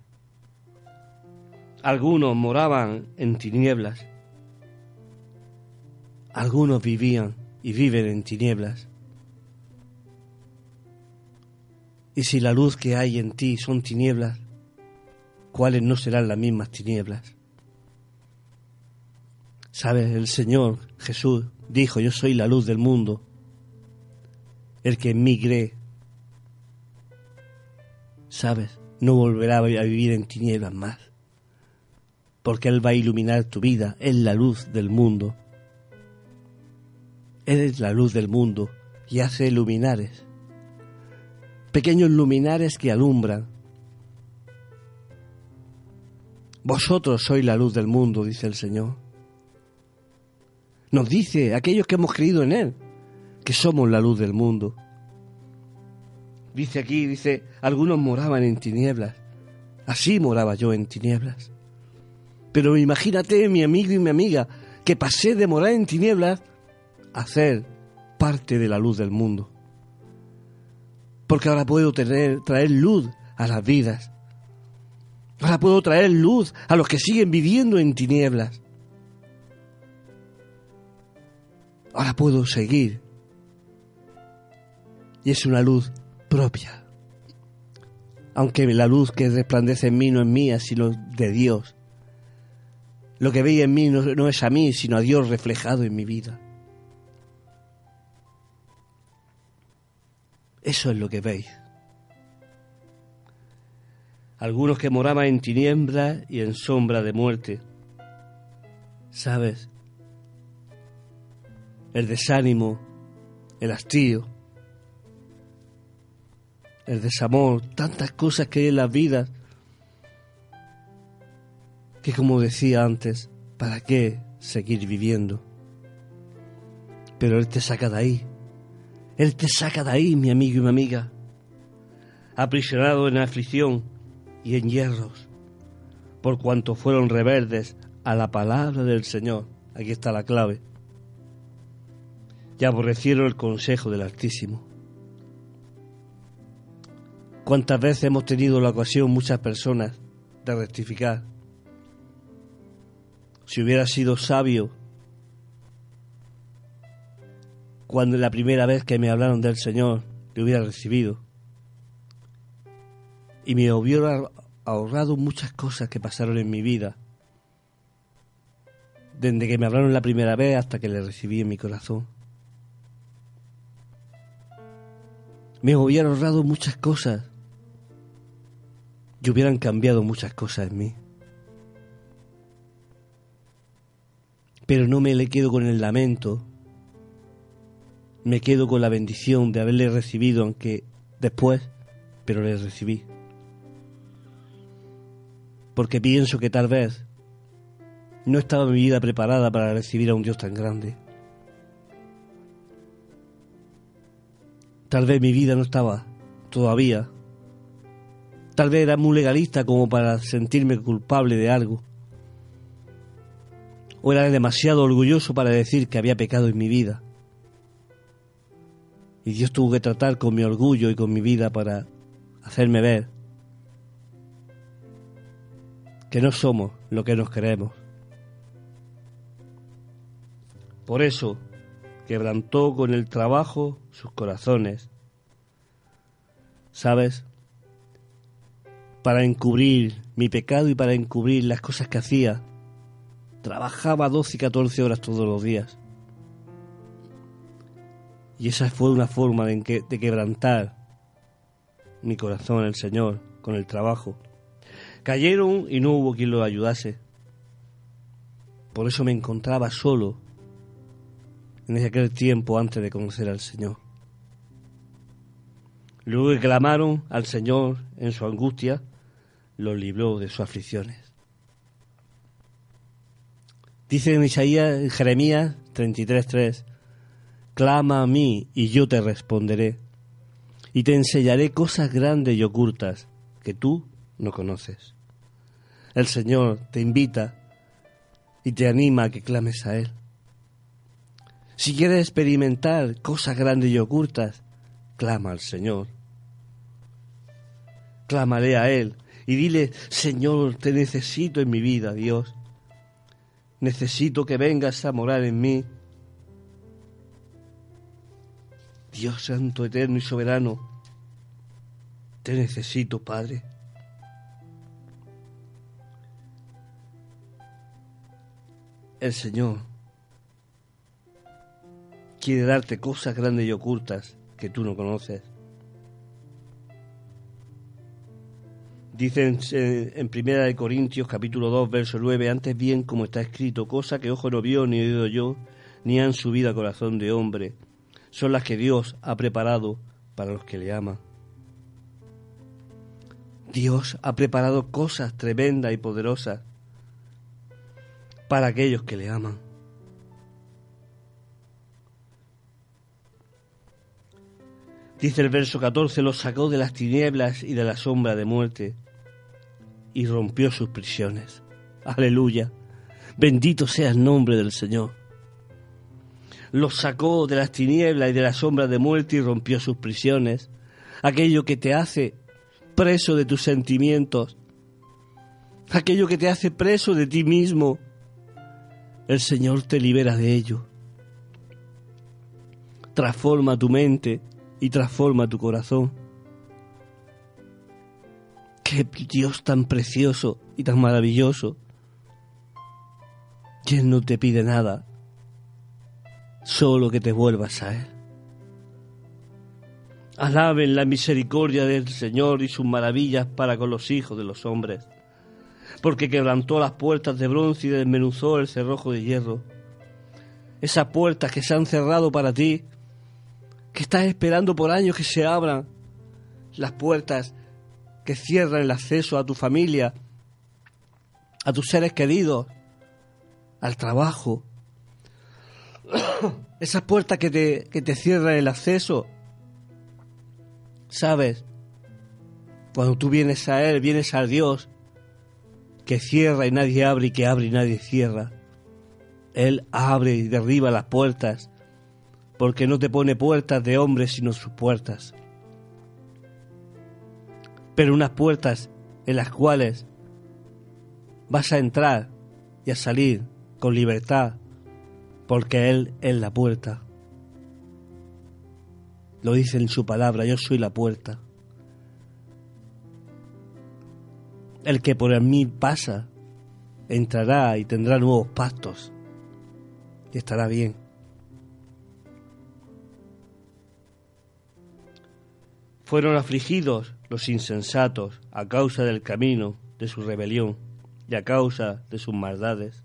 Algunos moraban en tinieblas. Algunos vivían y viven en tinieblas. Y si la luz que hay en ti son tinieblas, ¿cuáles no serán las mismas tinieblas? Sabes, el Señor Jesús dijo, yo soy la luz del mundo. El que en mí cree, sabes, no volverá a vivir en tinieblas más. Porque Él va a iluminar tu vida, es la luz del mundo. Él es la luz del mundo y hace luminares pequeños luminares que alumbran. Vosotros sois la luz del mundo, dice el Señor. Nos dice aquellos que hemos creído en Él, que somos la luz del mundo. Dice aquí, dice, algunos moraban en tinieblas. Así moraba yo en tinieblas. Pero imagínate, mi amigo y mi amiga, que pasé de morar en tinieblas a ser parte de la luz del mundo porque ahora puedo traer luz a las vidas. Ahora puedo traer luz a los que siguen viviendo en tinieblas. Ahora puedo seguir. Y es una luz propia. Aunque la luz que resplandece en mí no es mía, sino de Dios. Lo que veis en mí no, es a mí, sino a Dios reflejado en mi vida. Eso es lo que veis. Algunos que moraban en tinieblas y en sombra de muerte. ¿Sabes? El desánimo, el hastío, el desamor, tantas cosas que hay en las vidas que como decía antes, ¿para qué seguir viviendo? Pero Él te saca de ahí él te saca de ahí, mi amigo y mi amiga, aprisionado en aflicción y en hierros, por cuanto fueron rebeldes a la palabra del Señor. Aquí está la clave. Y aborrecieron el consejo del Altísimo. ¿Cuántas veces hemos tenido la ocasión muchas personas de rectificar? Si hubiera sido sabio cuando la primera vez que me hablaron del Señor le hubiera recibido. Y me hubiera ahorrado muchas cosas que pasaron en mi vida. Desde que me hablaron la primera vez hasta que le recibí en mi corazón. Me hubiera ahorrado muchas cosas. Y hubieran cambiado muchas cosas en mí. Pero no me le quedo con el lamento me quedo con la bendición de haberle recibido, aunque después, pero le recibí. Porque pienso que tal vez no estaba mi vida preparada para recibir a un Dios tan grande. Tal vez mi vida no estaba todavía. Tal vez era muy legalista como para sentirme culpable de algo. O era demasiado orgulloso para decir que había pecado en mi vida. Y Dios tuvo que tratar con mi orgullo y con mi vida para hacerme ver que no somos lo que nos creemos. Por eso quebrantó con el trabajo sus corazones. ¿Sabes? Para encubrir mi pecado y para encubrir las cosas que hacía. Trabajaba 12 y 14 horas todos los días. Y esa fue una forma de, de quebrantar mi corazón al Señor con el trabajo. Cayeron y no hubo quien los ayudase. Por eso me encontraba solo en aquel tiempo antes de conocer al Señor. Luego que clamaron al Señor en su angustia, los libró de sus aflicciones. Dice en Isaías, en Jeremías 33:3, clama a mí y yo te responderé, y te enseñaré cosas grandes y ocultas que tú no conoces. El Señor te invita y te anima a que clames a Él. Si quieres experimentar cosas grandes y ocultas, clama al Señor. Clámale a Él y dile, Señor, te necesito en mi vida, Dios. Necesito que vengas a morar en mí. Dios Santo, Eterno y Soberano, te necesito, Padre. El Señor quiere darte cosas grandes y ocultas que tú no conoces. Dicen en Primera de Corintios capítulo 2 verso 9, antes bien como está escrito, cosa que ojo no vio ni oído yo, ni han subido a corazón de hombre, son las que Dios ha preparado para los que le aman. Dios ha preparado cosas tremendas y poderosas para aquellos que le aman. Dice el verso 14, los sacó de las tinieblas y de la sombra de muerte y rompió sus prisiones. Aleluya. Bendito sea el nombre del Señor. Los sacó de las tinieblas y de la sombra de muerte y rompió sus prisiones. Aquello que te hace preso de tus sentimientos. Aquello que te hace preso de ti mismo. El Señor te libera de ello. Transforma tu mente y transforma tu corazón. Qué Dios tan precioso y tan maravilloso. quien no te pide nada, solo que te vuelvas a Él. Alaben la misericordia del Señor y sus maravillas para con los hijos de los hombres, porque quebrantó las puertas de bronce y desmenuzó el cerrojo de hierro. Esas puertas que se han cerrado para ti, que estás esperando por años que se abran, las puertas que cierran el acceso a tu familia, a tus seres queridos, al trabajo. Esas puertas que te, que te cierran el acceso. ¿Sabes? Cuando tú vienes a Él, vienes a Dios, que cierra y nadie abre y que abre y nadie cierra. Él abre y derriba las puertas porque no te pone puertas de hombres sino sus puertas. Pero unas puertas en las cuales vas a entrar y a salir con libertad, porque Él es la puerta. Lo dice en su palabra, yo soy la puerta. El que por mí pasa, entrará y tendrá nuevos pactos y estará bien. Fueron afligidos los insensatos a causa del camino de su rebelión y a causa de sus maldades.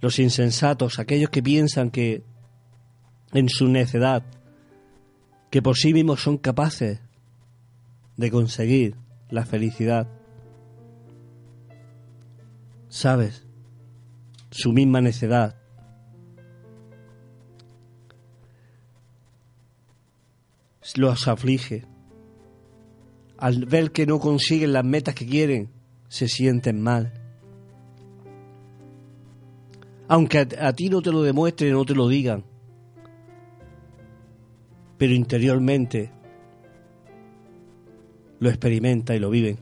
Los insensatos, aquellos que piensan que en su necedad, que por sí mismos son capaces de conseguir la felicidad. ¿Sabes? Su misma necedad los aflige. Al ver que no consiguen las metas que quieren, se sienten mal. Aunque a, ti no te lo demuestren, no te lo digan. Pero interiormente lo experimenta y lo viven.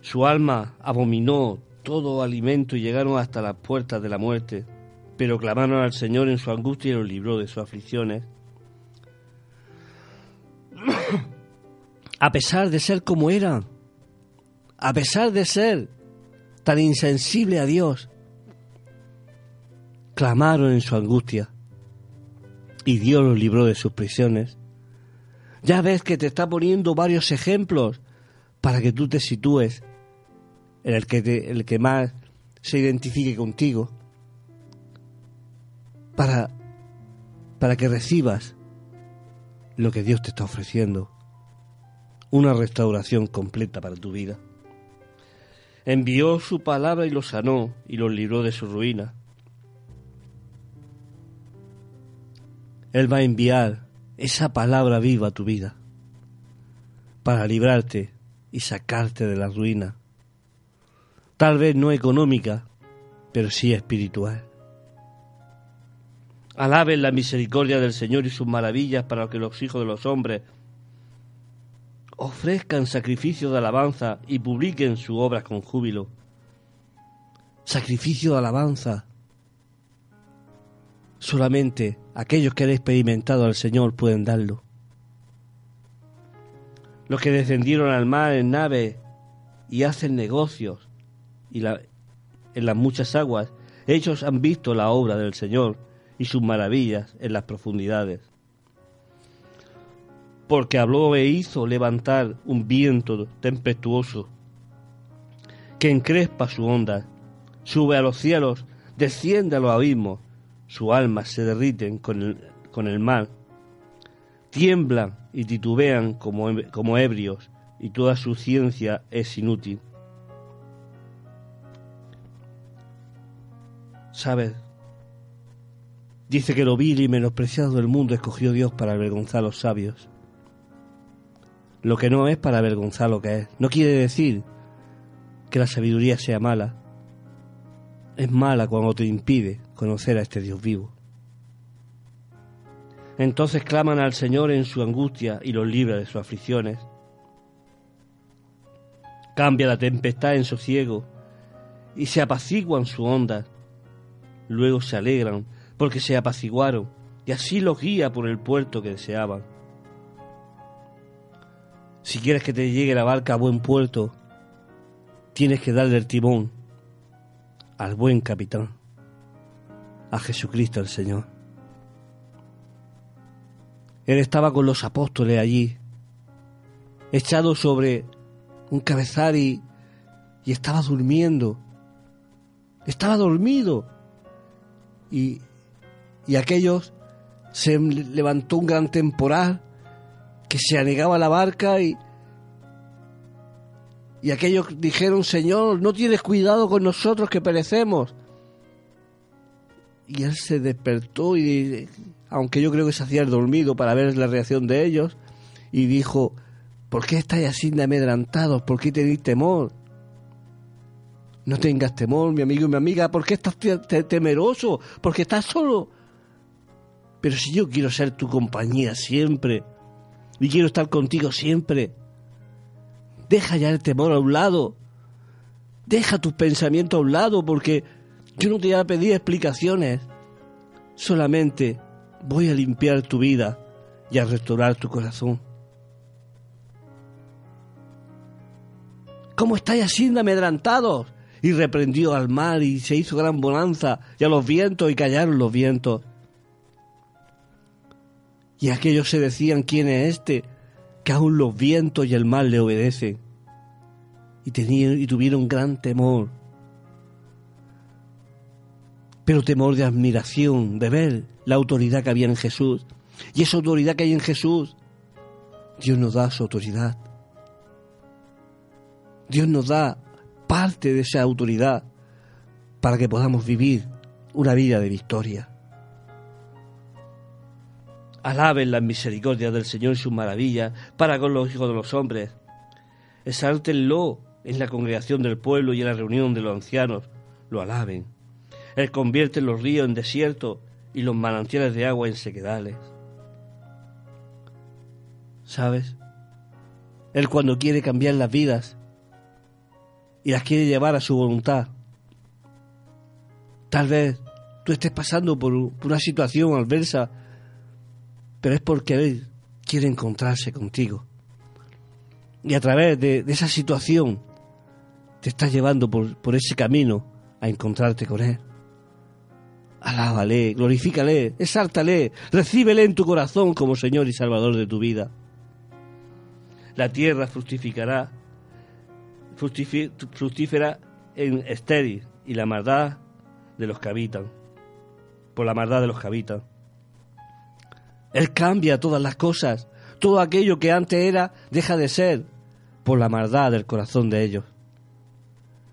Su alma abominó todo alimento y llegaron hasta las puertas de la muerte pero clamaron al Señor en su angustia y los libró de sus aflicciones. a pesar de ser como eran, a pesar de ser tan insensible a Dios, clamaron en su angustia y Dios los libró de sus prisiones. Ya ves que te está poniendo varios ejemplos para que tú te sitúes en el que, el que más se identifique contigo para, para que recibas lo que Dios te está ofreciendo, una restauración completa para tu vida. Envió su palabra y los sanó y los libró de su ruina. Él va a enviar esa palabra viva a tu vida para librarte y sacarte de la ruina. Tal vez no económica, pero sí espiritual. Alaben la misericordia del Señor y sus maravillas para que los hijos de los hombres ofrezcan sacrificio de alabanza y publiquen su obra con júbilo. Sacrificio de alabanza. Solamente aquellos que han experimentado al Señor pueden darlo. Los que descendieron al mar en nave y hacen negocios y en las muchas aguas, ellos han visto la obra del Señor y sus maravillas en las profundidades. Porque habló e hizo levantar un viento tempestuoso que encrespa su onda, sube a los cielos, desciende a los abismos, su alma se derriten con el, con el mar, tiemblan y titubean como, como ebrios, y toda su ciencia es inútil. ¿Sabes? Dice que lo vil y menospreciado del mundo escogió Dios para avergonzar a los sabios. Lo que no es para avergonzar lo que es. No quiere decir que la sabiduría sea mala. Es mala cuando te impide conocer a este Dios vivo. Entonces claman al Señor en su angustia y los libra de sus aflicciones. Cambia la tempestad en sosiego y se apaciguan su onda. Luego se alegran porque se apaciguaron, y así los guía por el puerto que deseaban. Si quieres que te llegue la barca a buen puerto, tienes que darle el timón al buen capitán, a Jesucristo el Señor. Él estaba con los apóstoles allí, echado sobre un cabezal y, y estaba durmiendo. Estaba dormido. Y y aquellos se levantó un gran temporal que se anegaba la barca y, y aquellos dijeron, Señor, no tienes cuidado con nosotros que perecemos. Y él se despertó y, aunque yo creo que se hacía el dormido para ver la reacción de ellos, y dijo, ¿por qué estáis así de amedrantados? ¿Por qué tenéis temor? No tengas temor, mi amigo y mi amiga, ¿por qué estás temeroso? Porque estás solo. Pero si yo quiero ser tu compañía siempre y quiero estar contigo siempre, deja ya el temor a un lado. Deja tus pensamientos a un lado porque yo no te voy a pedir explicaciones. Solamente voy a limpiar tu vida y a restaurar tu corazón. ¿Cómo estáis así amedrantados? Y reprendió al mar y se hizo gran bonanza y a los vientos y callaron los vientos. Y aquellos se decían, ¿quién es este? Que aún los vientos y el mar le obedecen. Y, tenían, y tuvieron gran temor. Pero temor de admiración, de ver la autoridad que había en Jesús. Y esa autoridad que hay en Jesús, Dios nos da su autoridad. Dios nos da parte de esa autoridad para que podamos vivir una vida de victoria. Alaben la misericordia del Señor y sus maravillas para con los hijos de los hombres. Exáltenlo en la congregación del pueblo y en la reunión de los ancianos. Lo alaben. Él convierte los ríos en desierto y los manantiales de agua en sequedales. ¿Sabes? Él cuando quiere cambiar las vidas y las quiere llevar a su voluntad. Tal vez tú estés pasando por una situación adversa pero es porque Él quiere encontrarse contigo. Y a través de, esa situación te está llevando por, ese camino a encontrarte con Él. Alábale, glorifícale, exáltale, recíbele en tu corazón como Señor y Salvador de tu vida. La tierra fructificará, fructífera en estéril y la maldad de los que habitan, por la maldad de los que habitan. Él cambia todas las cosas. Todo aquello que antes era deja de ser por la maldad del corazón de ellos.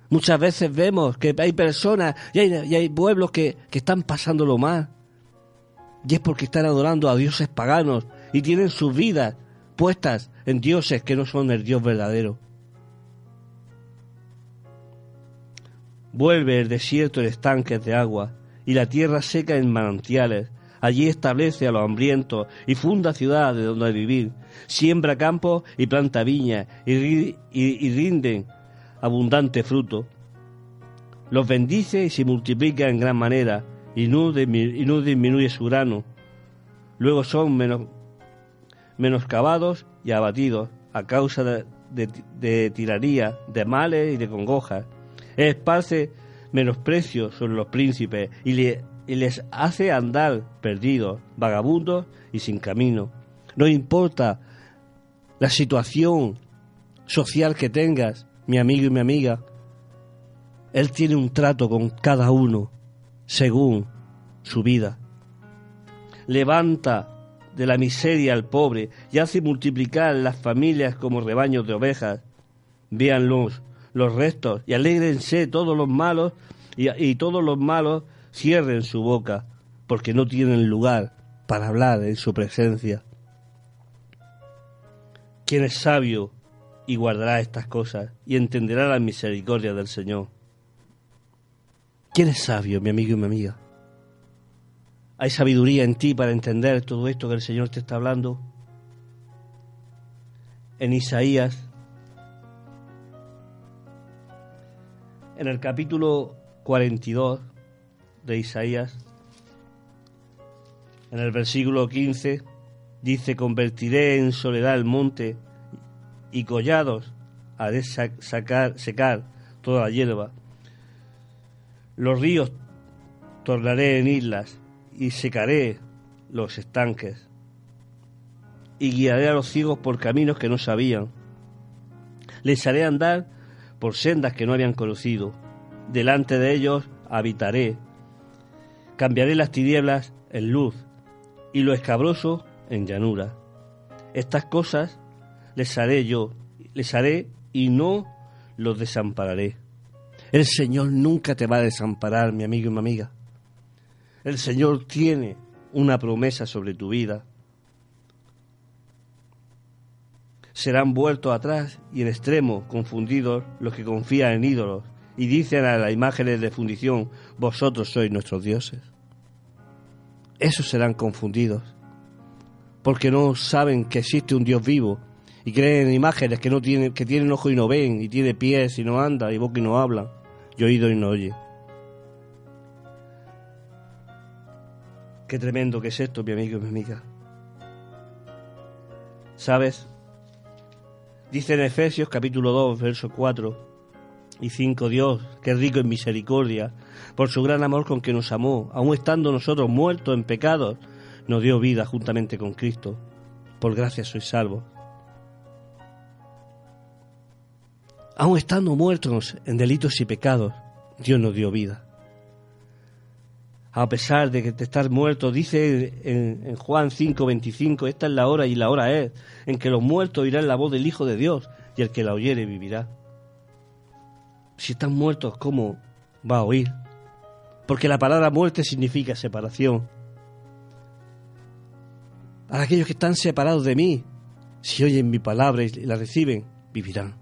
Muchas veces vemos que hay personas y hay, y hay pueblos que, que están pasándolo mal. Y es porque están adorando a dioses paganos y tienen sus vidas puestas en dioses que no son el Dios verdadero. Vuelve el desierto en estanques de agua y la tierra seca en manantiales. Allí establece a los hambrientos y funda ciudades donde vivir. Siembra campos y planta viñas y, ri- y- y rinden abundante fruto. Los bendice y se multiplica en gran manera y no, disminuye su grano. Luego son menos, menoscabados y abatidos a causa de, de, de tiraría, de males y de congojas. Esparce menosprecio sobre los príncipes y, le- y les hace andar perdidos, vagabundos y sin camino. No importa la situación social que tengas, mi amigo y mi amiga, Él tiene un trato con cada uno según su vida. Levanta de la miseria al pobre y hace multiplicar las familias como rebaños de ovejas. Véanlos los restos y alégrense todos los malos y, y todos los malos cierren su boca porque no tienen lugar para hablar en su presencia. Quien es sabio y guardará estas cosas y entenderá la misericordia del Señor. ¿Quién es sabio, mi amigo y mi amiga? ¿Hay sabiduría en ti para entender todo esto que el Señor te está hablando? En Isaías, en el capítulo 42 de Isaías, en el versículo 15, dice, convertiré en soledad el monte y collados haré sa- sacar, secar toda la hierba. Los ríos tornaré en islas y secaré los estanques y guiaré a los ciegos por caminos que no sabían. Les haré andar por sendas que no habían conocido. Delante de ellos habitaré. Cambiaré las tinieblas en luz y lo escabroso en llanura. Estas cosas les haré yo, les haré y no los desampararé. El Señor nunca te va a desamparar, mi amigo y mi amiga. El Señor tiene una promesa sobre tu vida. Serán vueltos atrás y en extremo confundidos los que confían en ídolos y dicen a las imágenes de fundición, vosotros sois nuestros dioses. Esos serán confundidos, porque no saben que existe un Dios vivo y creen en imágenes que no tienen, que tienen ojo y no ven, y tiene pies y no anda, y boca y no habla, y oído y no oye. Qué tremendo que es esto, mi amigo y mi amiga. ¿Sabes? Dice en Efesios capítulo 2, versos 4 y 5, Dios, que rico en misericordia, por su gran amor con que nos amó, aun estando nosotros muertos en pecados, nos dio vida juntamente con Cristo. Por gracia sois salvos. Aun estando muertos en delitos y pecados, Dios nos dio vida. A pesar de que te estás muerto, dice en, en Juan 5:25, esta es la hora y la hora es, en que los muertos oirán la voz del Hijo de Dios, y el que la oyere vivirá. Si están muertos, ¿cómo va a oír? Porque la palabra muerte significa separación. A aquellos que están separados de mí, si oyen mi palabra y la reciben, vivirán.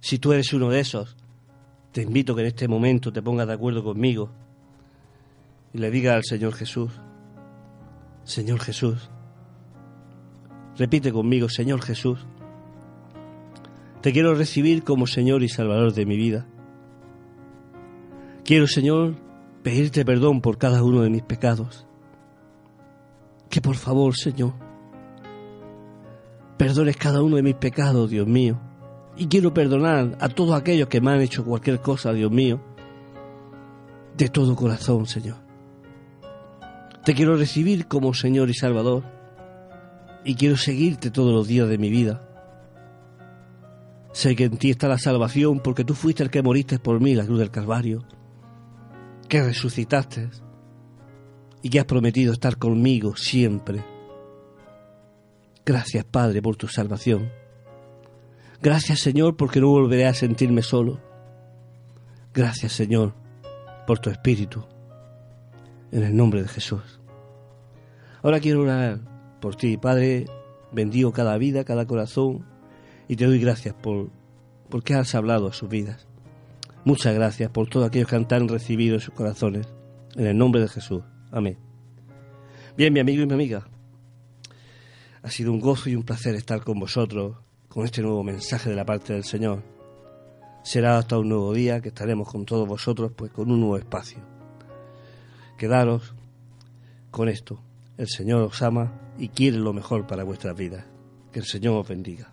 Si tú eres uno de esos, te invito que en este momento te pongas de acuerdo conmigo y le diga al Señor Jesús, Señor Jesús, repite conmigo, Señor Jesús, te quiero recibir como Señor y Salvador de mi vida. Quiero, Señor, pedirte perdón por cada uno de mis pecados. Que por favor, Señor, perdones cada uno de mis pecados, Dios mío. Y quiero perdonar a todos aquellos que me han hecho cualquier cosa, Dios mío, de todo corazón, Señor. Te quiero recibir como Señor y Salvador y quiero seguirte todos los días de mi vida. Sé que en ti está la salvación porque tú fuiste el que moriste por mí la cruz del Calvario, que resucitaste y que has prometido estar conmigo siempre. Gracias Padre por tu salvación. Gracias Señor porque no volveré a sentirme solo. Gracias, Señor, por tu Espíritu. En el nombre de Jesús. Ahora quiero orar por ti, Padre. Bendigo cada vida, cada corazón. Y te doy gracias por porque has hablado a sus vidas. Muchas gracias por todos aquellos que han recibido en sus corazones. En el nombre de Jesús. Amén. Bien, mi amigo y mi amiga. Ha sido un gozo y un placer estar con vosotros con este nuevo mensaje de la parte del Señor. Será hasta un nuevo día que estaremos con todos vosotros, pues con un nuevo espacio. Quedaros con esto. El Señor os ama y quiere lo mejor para vuestras vidas. Que el Señor os bendiga.